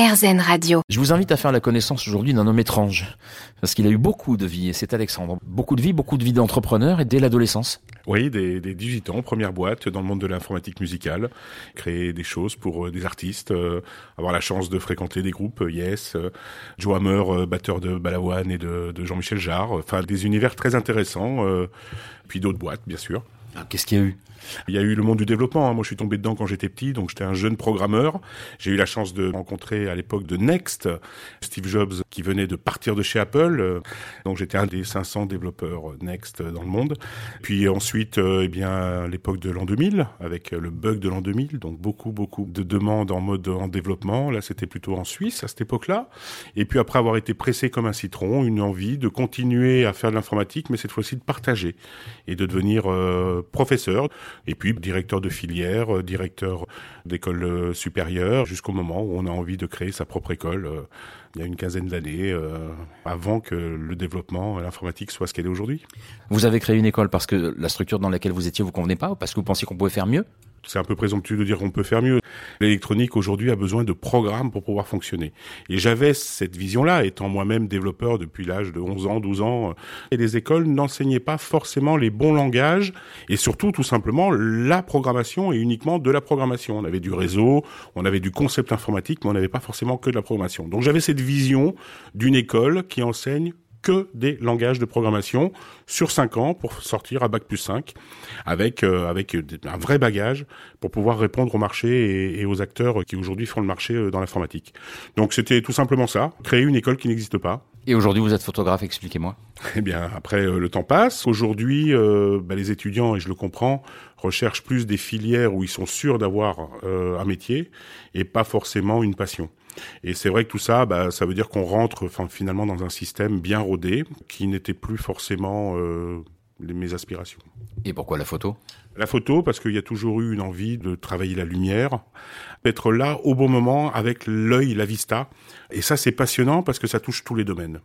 RZN Radio. Je vous invite à faire la connaissance aujourd'hui d'un homme étrange, parce qu'il a eu beaucoup de vie, et c'est Alexandre. Beaucoup de vie, beaucoup de vie d'entrepreneur, et dès l'adolescence? Oui, des, des 18 ans, première boîte dans le monde de l'informatique musicale, créer des choses pour euh, des artistes, euh, avoir la chance de fréquenter des groupes, euh, Yes, Joe Hammer, batteur de Balawan et de, de Jean-Michel Jarre, enfin des univers très intéressants, puis d'autres boîtes bien sûr. Ah, qu'est-ce qu'il y a eu? Il y a eu le monde du développement. Hein. Moi, je suis tombé dedans quand j'étais petit, donc j'étais un jeune programmeur. J'ai eu la chance de rencontrer à l'époque de Next, Steve Jobs, qui venait de partir de chez Apple. Donc j'étais un des 500 développeurs Next dans le monde. Puis ensuite, euh, eh bien, l'époque de l'an 2000, avec le bug de l'an 2000, donc beaucoup, beaucoup de demandes en mode en développement. Là, c'était plutôt en Suisse à cette époque-là. Et puis après avoir été pressé comme un citron, une envie de continuer à faire de l'informatique, mais cette fois-ci de partager et de devenir euh, professeur et puis directeur de filière, euh, directeur d'école euh, supérieure, jusqu'au moment où on a envie de créer sa propre école, euh, il y a une quinzaine d'années, avant que le développement, l'informatique soit ce qu'elle est aujourd'hui. Vous avez créé une école parce que la structure dans laquelle vous étiez vous convenait pas, ou parce que vous pensiez qu'on pouvait faire mieux? C'est un peu présomptueux de dire qu'on peut faire mieux. L'électronique aujourd'hui a besoin de programmes pour pouvoir fonctionner. Et j'avais cette vision-là, étant moi-même développeur depuis l'âge de 11 ans, 12 ans. Et les écoles n'enseignaient pas forcément les bons langages et surtout tout simplement la programmation et uniquement de la programmation. On avait du réseau, on avait du concept informatique, mais on n'avait pas forcément que de la programmation. Donc j'avais cette vision d'une école qui enseigne que des langages de programmation sur 5 ans pour sortir à bac plus 5 avec euh, avec un vrai bagage pour pouvoir répondre au marché et, aux acteurs qui aujourd'hui font le marché euh, dans l'informatique. Donc c'était tout simplement ça, créer une école qui n'existe pas. Et aujourd'hui vous êtes photographe, expliquez-moi. Eh bien après euh, le temps passe, aujourd'hui bah, les étudiants et je le comprends recherchent plus des filières où ils sont sûrs d'avoir un métier et pas forcément une passion. Et c'est vrai que tout ça, bah, ça veut dire qu'on rentre finalement dans un système bien rodé qui n'était plus forcément euh, mes aspirations. Et pourquoi la photo? La photo, parce qu'il y a toujours eu une envie de travailler la lumière, être là au bon moment avec l'œil, la vista. Et ça, c'est passionnant parce que ça touche tous les domaines.